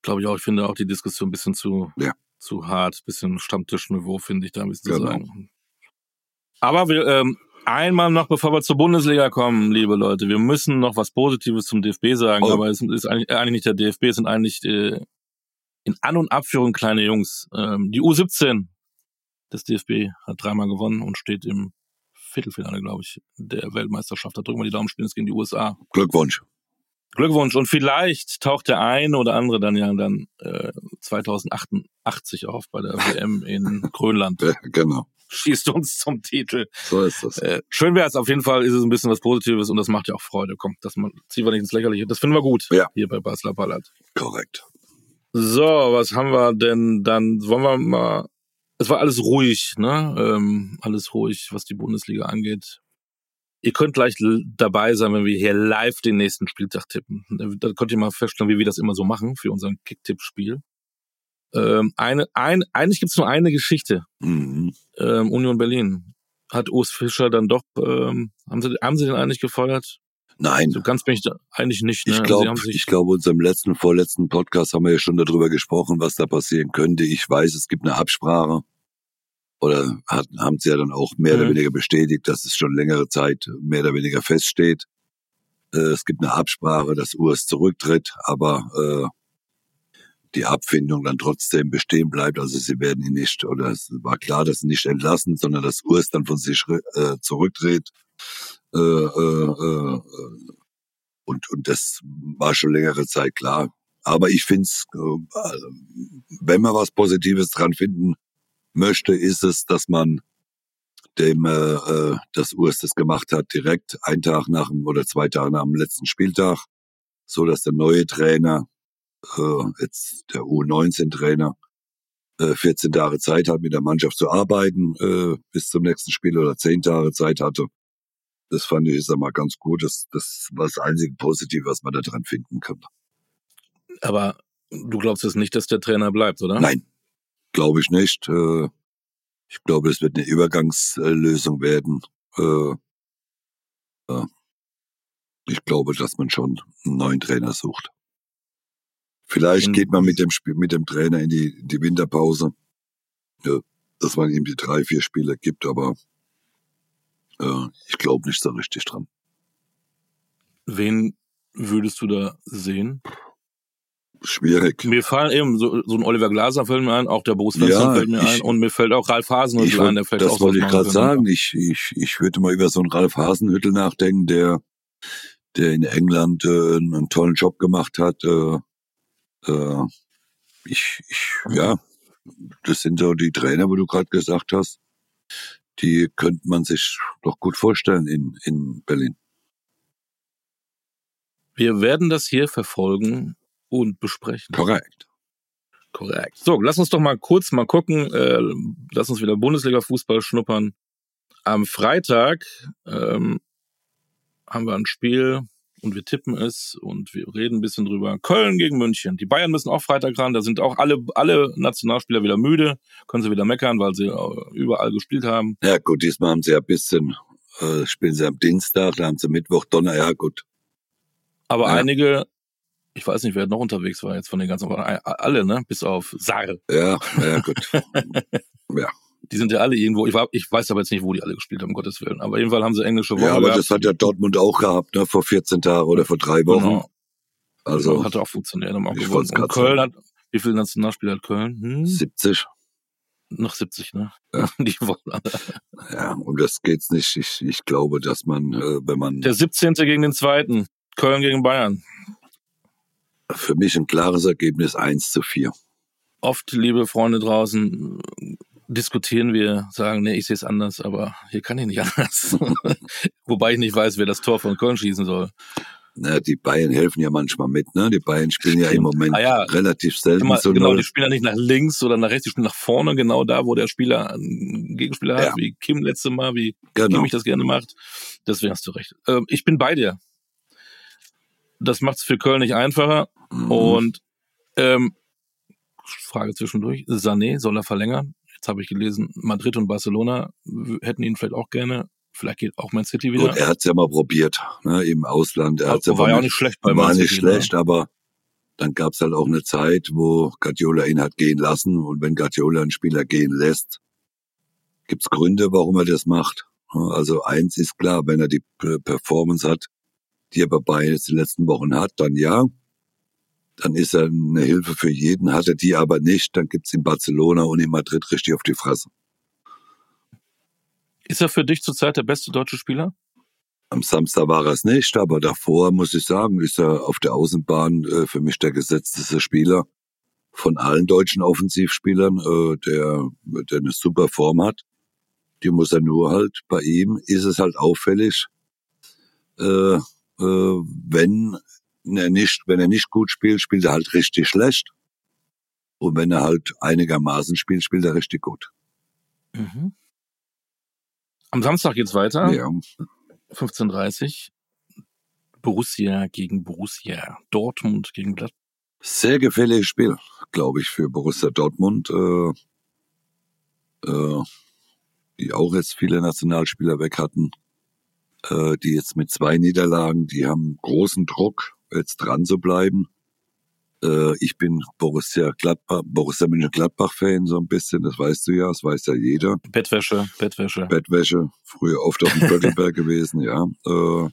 Glaube ich auch. Ich finde auch die Diskussion ein bisschen zu, Ja. zu hart, bisschen Stammtischniveau, finde ich da ein bisschen zu Genau. sagen. Aber wir, ähm, einmal noch, bevor wir zur Bundesliga kommen, liebe Leute, wir müssen noch was Positives zum DFB sagen, Oh. aber es ist eigentlich, eigentlich nicht der DFB, es sind eigentlich äh, in An- und Abführung kleine Jungs. Ähm, die U17 des DFB hat dreimal gewonnen und steht im Viertelfinale, glaube ich, der Weltmeisterschaft. Da drücken wir die Daumen, spielen es gegen die USA. Glückwunsch. Glückwunsch und vielleicht taucht der eine oder andere dann ja dann äh, 2088 auf bei der WM in Grönland. Ja, genau. Schießt uns zum Titel. So ist das. Äh, schön wäre es auf jeden Fall, ist es ein bisschen was Positives und das macht ja auch Freude. Komm, das man, ziehen wir nicht ins Lächerliche. Das finden wir gut Ja. hier bei Basler Ballard. Korrekt. So, was haben wir denn dann? Wollen wir mal. Es war alles ruhig, ne? Ähm, alles ruhig, was die Bundesliga angeht. Ihr könnt gleich dabei sein, wenn wir hier live den nächsten Spieltag tippen. Da, könnt ihr mal feststellen, wie wir das immer so machen für unseren Kick-Tipp-Spiel. Ähm, eine, ein, eigentlich gibt's nur eine Geschichte. Mhm. Ähm, Union Berlin. Hat Urs Fischer dann doch, ähm, haben sie, haben sie den eigentlich gefeuert? Nein, So ganz bin ich da eigentlich nicht. Ne? ich Also glaube, ich glaube, unserem letzten, vorletzten Podcast haben wir ja schon darüber gesprochen, was da passieren könnte. Ich weiß, es gibt eine Absprache. Oder hat, haben sie ja dann auch mehr oder Mhm. weniger bestätigt, dass es schon längere Zeit mehr oder weniger feststeht. Äh, es gibt eine Absprache, dass Urs zurücktritt, aber äh, die Abfindung dann trotzdem bestehen bleibt. Also sie werden ihn nicht, oder es war klar, dass sie nicht entlassen, sondern dass Urs dann von sich äh, zurücktritt. Äh, äh, äh, und, und das war schon längere Zeit klar. Aber ich finde es, äh, wenn man was Positives dran finden möchte, ist es, dass man dem, äh, äh, dass Urs das gemacht hat, direkt einen Tag nach dem oder zwei Tage nach dem letzten Spieltag, so dass der neue Trainer, äh, jetzt der U19-Trainer, äh, 14 Tage Zeit hat, mit der Mannschaft zu arbeiten, äh, bis zum nächsten Spiel oder 10 Tage Zeit hatte. Das fand ich, ist einmal ganz gut. Das, das war das einzige Positive, was man da dran finden kann. aber du glaubst jetzt nicht, dass der Trainer bleibt, oder? Nein, glaube ich nicht. Äh, ich glaube, es wird eine Übergangslösung werden. Äh, ich glaube, dass man schon einen neuen Trainer sucht. Vielleicht geht man mit dem Spiel, mit dem Trainer in die, die Winterpause. Dass man ihm die drei, vier Spiele gibt, aber äh, ich glaube nicht so richtig dran. Wen würdest du da sehen? Schwierig. Mir fallen eben so, so ein Oliver Glaser fällt mir ein, auch der Boris Svensson Ja, fällt mir ich- ein und mir fällt auch Ralf Hasenhüttl Ich ein, der das auch wollte ich gerade sagen. Ich, ich, ich würde mal über so einen Ralf Hasenhüttel nachdenken, der, der in England äh, einen tollen Job gemacht hat. Äh, äh, ich, ich, ja, das sind so die Trainer, wo du gerade gesagt hast. Die könnte man sich doch gut vorstellen in, in Berlin. Wir werden das hier verfolgen und besprechen. Korrekt. Korrekt. So, lass uns doch mal kurz mal gucken. Äh, lass uns wieder Bundesliga-Fußball schnuppern. Am Freitag ähm, haben wir ein Spiel und wir tippen es und wir reden ein bisschen drüber. Köln gegen München. Die Bayern müssen auch Freitag ran. Da sind auch alle, alle Nationalspieler wieder müde. Können sie wieder meckern, weil sie äh, überall gespielt haben. Ja gut, diesmal haben sie ja ein bisschen, äh, spielen sie am Dienstag, da haben sie Mittwoch, Donner, ja gut. Aber Ja. einige, ich weiß nicht, wer noch unterwegs war jetzt von den ganzen, alle, ne? Bis auf Sarr. Ja, ja gut. Die sind ja alle irgendwo, ich, war, ich weiß aber jetzt nicht, wo die alle gespielt haben, um Gottes Willen. Aber jedenfalls haben sie englische Woche ja, aber gehabt. das hat ja Dortmund auch gehabt, ne, vor 14 Tagen oder vor drei Wochen. Genau. Also hat auch funktioniert, haben auch Ich gewonnen. Und Köln hat, wie viele Nationalspieler hat Köln? Hm? 70. Noch 70, ne? Ja. Die wollen alle. Ja, um das geht's nicht. Ich, ich glaube, dass man, äh, wenn man Der 17. gegen den zweiten. Köln gegen Bayern. Für mich ein klares Ergebnis 1 zu 4. Oft, liebe Freunde draußen, diskutieren wir, sagen, nee, ich sehe es anders, aber hier kann ich nicht anders. Wobei ich nicht weiß, wer das Tor von Köln schießen soll. Na, die Bayern helfen ja manchmal mit, ne? Die Bayern spielen ja im Moment Ah ja. relativ selten Immer, so genau, null. die spielen ja nicht nach links oder nach rechts, die spielen nach vorne, genau da, wo der Spieler einen Gegenspieler Ja. hat, wie Kim letzte Mal, wie Genau. Kimmich das gerne macht. Deswegen hast du recht. Ähm, ich bin bei dir. Das macht es für Köln nicht einfacher. Mhm. Und ähm, Frage zwischendurch, Sané, soll er verlängern? Jetzt habe ich gelesen, Madrid und Barcelona hätten ihn vielleicht auch gerne. Vielleicht geht auch Man City wieder. Gut, er hat's ja mal probiert, ne? Im Ausland. Er hat's ja war ja auch nicht schlecht bei war Man nicht City, ne? schlecht, aber dann gab's halt auch eine Zeit, wo Guardiola ihn hat gehen lassen. Und wenn Guardiola einen Spieler gehen lässt, gibt's Gründe, warum er das macht. Also eins ist klar, wenn er die Performance hat, die er bei Bayern jetzt in den letzten Wochen hat, dann ja. Dann ist er eine Hilfe für jeden. Hat er die aber nicht, dann gibt's in Barcelona und in Madrid richtig auf die Fresse. Ist er für dich zurzeit der beste deutsche Spieler? Am Samstag war er es nicht, aber davor muss ich sagen, ist er auf der Außenbahn äh, für mich der gesetzteste Spieler von allen deutschen Offensivspielern, äh, der, der eine super Form hat. Die muss er nur halt, bei ihm ist es halt auffällig, äh, äh, wenn er nicht, wenn er nicht gut spielt, spielt er halt richtig schlecht. Und wenn er halt einigermaßen spielt, spielt er richtig gut. Mhm. Am Samstag geht's weiter. Ja. 15.30 Borussia gegen Borussia. Dortmund gegen Gladbach. Sehr gefährliches Spiel, glaube ich, für Borussia Dortmund, äh, äh, die auch jetzt viele Nationalspieler weg hatten, äh, die jetzt mit zwei Niederlagen, die haben großen Druck, jetzt dran zu bleiben. Äh, ich bin Borussia Gladbach, Borussia Mönchengladbach-Fan so ein bisschen, das weißt du ja, das weiß ja jeder. Bettwäsche, Bettwäsche. Bettwäsche, früher oft auf dem Böckelberg gewesen, ja. Äh,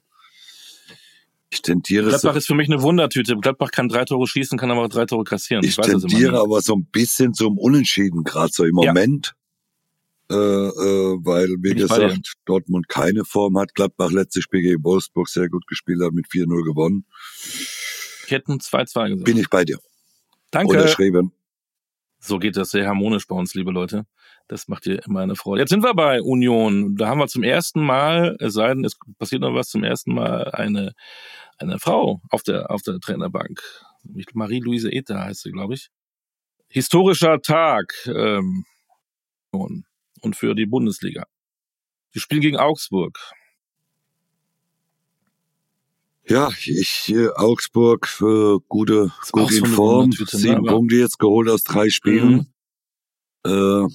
ich tendiere so, Gladbach ist für mich eine Wundertüte. Gladbach kann drei Tore schießen, kann aber auch drei Tore kassieren. Ich immer tendiere aber so ein bisschen zum Unentschieden, gerade so im Ja. Moment. Äh, äh, weil, wie gesagt, Dortmund keine Form hat. Gladbach letztes Spiel gegen Wolfsburg sehr gut gespielt hat, mit 4-0 gewonnen. Ich hätte ein 2-2 gesagt. Bin ich bei dir. Danke. Unterschrieben. So geht das sehr harmonisch bei uns, liebe Leute. Das macht dir immer eine Freude. Jetzt sind wir bei Union. Da haben wir zum ersten Mal, es sei denn, es passiert noch was, zum ersten Mal eine, eine Frau auf der, auf der Trainerbank. Marie-Louise Ether heißt sie, glaube ich. Historischer Tag ähm, und, und für die Bundesliga. Die spielen gegen Augsburg. Ja, ich, äh, Augsburg, äh, gute, Ist auch gut so in Form. Ne? Sieben Aber- Punkte jetzt geholt aus drei Spielen. Äh,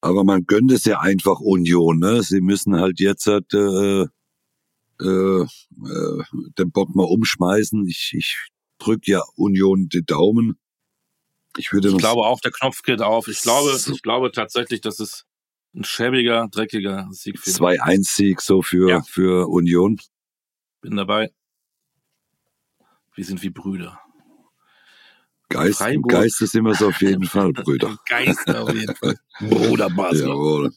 aber man gönnt es ja einfach Union, ne? Sie müssen halt jetzt halt, äh, äh, äh, den Bock mal umschmeißen. Ich, ich drück ja Union die Daumen. Ich würde Ich glaube auch, der Knopf geht auf. Ich glaube, So. ich glaube tatsächlich, dass es ein schäbiger, dreckiger Sieg für 2-1-Sieg so für, Ja. für Union. Bin dabei. Wir sind wie Brüder. Geist, Freiburg. Geist ist immer so auf jeden Fall, Brüder. Geister auf jeden Fall. Bruder Basler. Jawohl.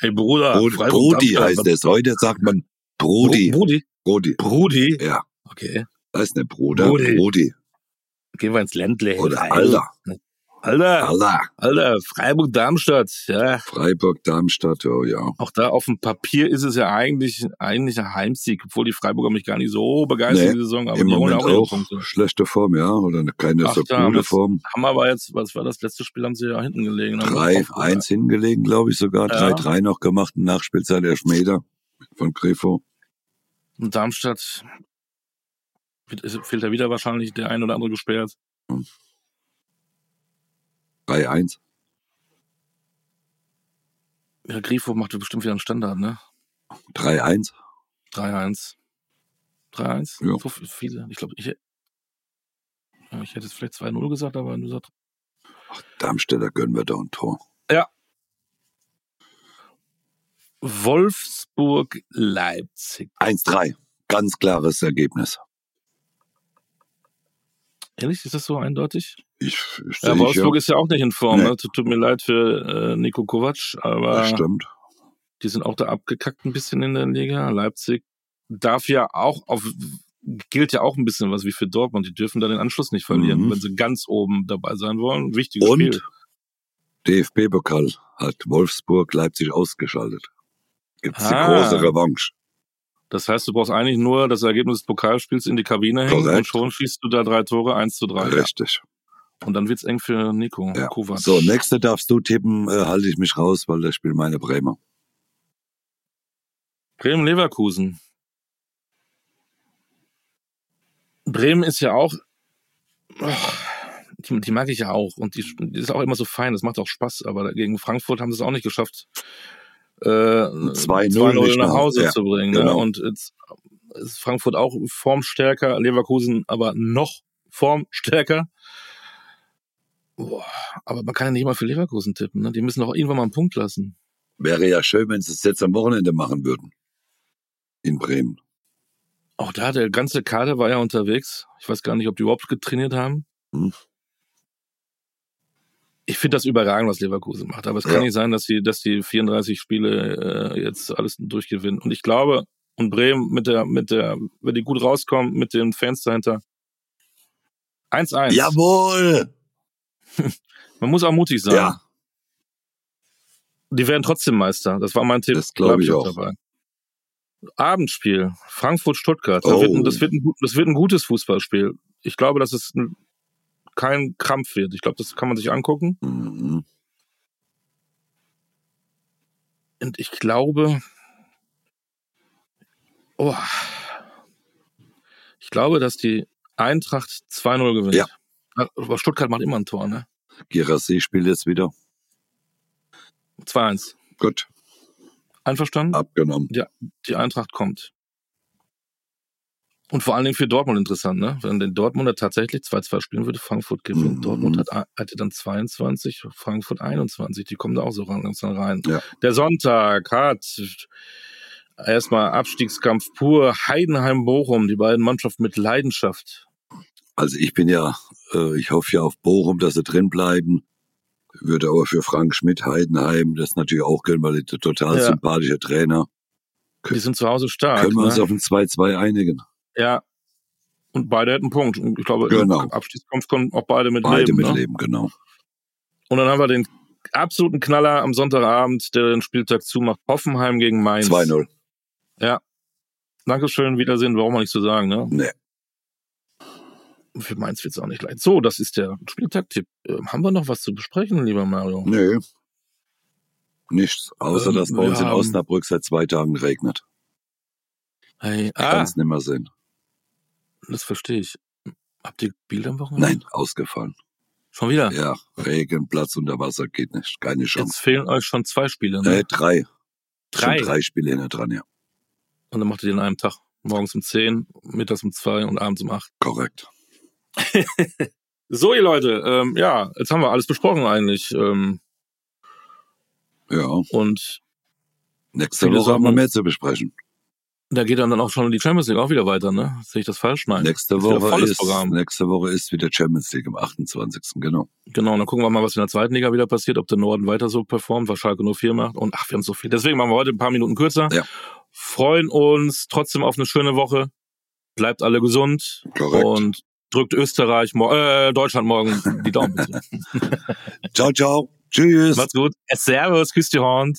Hey Bruder. Brudi, Freiburg, Brudi heißt es. Heute sagt man Brudi. Bru- Brudi. Brudi. Brudi. Ja, Okay. heißt nicht Bruder. Brudi. Brudi. Gehen wir ins Ländle. Oder Alter. Alter. Alter. Alter. Freiburg, Darmstadt. Ja. Freiburg, Darmstadt, oh ja. Auch da auf dem Papier ist es ja eigentlich, eigentlich ein Heimsieg, obwohl die Freiburger mich gar nicht so begeistern Nee, die Saison, aber Im die Moment auch auch Punkte. schlechte Form, ja. Oder keine Ach, so da haben gute. Form. Haben aber jetzt, was war das letzte Spiel, haben sie ja hinten gelegen. haben wir aufgeholt. 3-1 hingelegen, glaube ich sogar. Ja. 3-3 noch gemacht. Nachspielzeit Elfmeter von Grifo. Und Darmstadt fehlt da wieder wahrscheinlich der ein oder andere gesperrt. 3-1. Ja, Grifo macht bestimmt wieder einen Standard, ne? 3-1. 3-1. 3-1? Ja. So viele. Ich glaube, ich, ja, ich hätte jetzt vielleicht 2-0 gesagt, aber du sagst. Darmstädter gönnen wir doch ein Tor. Wolfsburg-Leipzig. 1-3. Ganz klares Ergebnis. Ehrlich, ist das so eindeutig? Ich, ich Ja, Wolfsburg ja. ist ja auch nicht in Form. Nee. Ne? Tut mir leid für äh, Nico Kovac, aber Das stimmt. die sind auch da abgekackt ein bisschen in der Liga. Leipzig darf ja auch auf gilt ja auch ein bisschen was wie für Dortmund. Die dürfen da den Anschluss nicht verlieren, Mhm. wenn sie ganz oben dabei sein wollen. Wichtiges Und Spiel. DFB-Pokal hat Wolfsburg Leipzig ausgeschaltet. Gibt's die Ah. große Revanche. Das heißt, du brauchst eigentlich nur das Ergebnis des Pokalspiels in die Kabine hängen Korrekt. und schon schießt du da drei Tore, eins zu drei. Richtig. Und dann wird's eng für Nico Ja. Kovac. So, nächste darfst du tippen, äh, halte ich mich raus, weil da spielen meine Bremer. Bremen-Leverkusen. Bremen ist ja auch, oh, die, die mag ich ja auch und die, die ist auch immer so fein, das macht auch Spaß, aber gegen Frankfurt haben sie es auch nicht geschafft, äh, 2-0 2-0 nicht nach Hause ja, zu bringen. Ne? genau. Und jetzt ist Frankfurt auch formstärker, Leverkusen aber noch formstärker. Boah, aber man kann ja nicht mal für Leverkusen tippen, ne? Die müssen doch irgendwann mal einen Punkt lassen. Wäre ja schön, wenn sie es jetzt am Wochenende machen würden. In Bremen. Auch da, der ganze Kader war ja unterwegs. Ich weiß gar nicht, ob die überhaupt getrainiert haben. Hm. Ich finde das überragend, was Leverkusen macht. Aber es kann Ja. nicht sein, dass die, dass die 34 Spiele äh, jetzt alles durchgewinnen. Und ich glaube, und Bremen mit der, mit der, wenn die gut rauskommen, mit den Fans dahinter. 1-1. Jawohl! Man muss auch mutig sein. Ja, Die werden trotzdem Meister. Das war mein Tipp. Das glaub Bleib ich auch. Dabei. Abendspiel. Frankfurt-Stuttgart. Das, Oh. wird, ein- das, wird ein, das wird ein gutes Fußballspiel. Ich glaube, dass es ein, kein Krampf wird. Ich glaube, das kann man sich angucken. Mhm. Und ich glaube, oh, ich glaube, dass die Eintracht 2-0 gewinnt. Ja. Aber Stuttgart macht immer ein Tor, ne? Girassi spielt jetzt wieder. 2-1. Gut, Einverstanden? abgenommen. die Eintracht kommt. Und vor allen Dingen für Dortmund interessant, ne? Wenn den Dortmunder tatsächlich 2-2 spielen würde, Frankfurt gewinnt. Mhm. Dortmund hat, hatte dann 22, Frankfurt 21. Die kommen da auch so langsam rein. Ja. Der Sonntag hat erstmal Abstiegskampf pur. Heidenheim-Bochum, die beiden Mannschaften mit Leidenschaft. Also ich bin ja, äh, ich hoffe ja auf Bochum, dass sie drin bleiben. Würde aber für Frank Schmidt Heidenheim das natürlich auch gönnen, weil er total Ja. sympathischer Trainer. Die sind zu Hause stark. Können wir uns ne? auf ein 2-2 einigen? Ja. Und beide hätten einen Punkt. Und ich glaube, Genau. im Abstiegskampf können auch beide mit Beide leben. Ne? mitleben, genau. Und dann haben wir den absoluten Knaller am Sonntagabend, der den Spieltag zumacht. Hoffenheim gegen Mainz. 2-0. Dankeschön, Wiedersehen, braucht man nicht zu sagen, ne? Nee. Für Mainz wird's auch nicht leicht. So, das ist der Spieltag-Tipp. Ähm, haben wir noch was zu besprechen, lieber Mario? Nee. Nichts, außer Ähm, dass bei uns in Osnabrück seit zwei Tagen regnet. Hey, ah, kann's nicht mehr sehen. das verstehe ich. Habt ihr Bilder am Wochenende? Nein, ausgefallen. Schon wieder? Ja, Regen, Platz unter Wasser geht nicht. Keine Jetzt Chance. fehlen euch schon zwei Spiele, ne? Nee, drei. Drei. Schon drei Spiele hinter dran, ja. Und dann macht ihr die in einem Tag. Morgens um 10, mittags um 2 und abends um 8. Korrekt. So, ihr Leute, ähm, ja, jetzt haben wir alles besprochen eigentlich. Ähm, Ja. und Nächste Woche haben wir mehr zu besprechen. da geht dann auch schon die Champions League auch wieder weiter, ne? Sehe ich das falsch? Nein. Nächste Woche ist, Programm. nächste Woche ist wieder Champions League am 28. Genau. Genau, und dann gucken wir mal, was in der zweiten Liga wieder passiert, ob der Norden weiter so performt, was Schalke nur 4 macht. Und ach, wir haben so viel. Deswegen machen wir heute ein paar Minuten kürzer. Ja. Freuen uns trotzdem auf eine schöne Woche. Bleibt alle gesund Korrekt. und drückt Österreich, äh, Deutschland morgen die Daumen. Ciao, ciao. Tschüss. Macht's gut. Servus, küsst die Hand.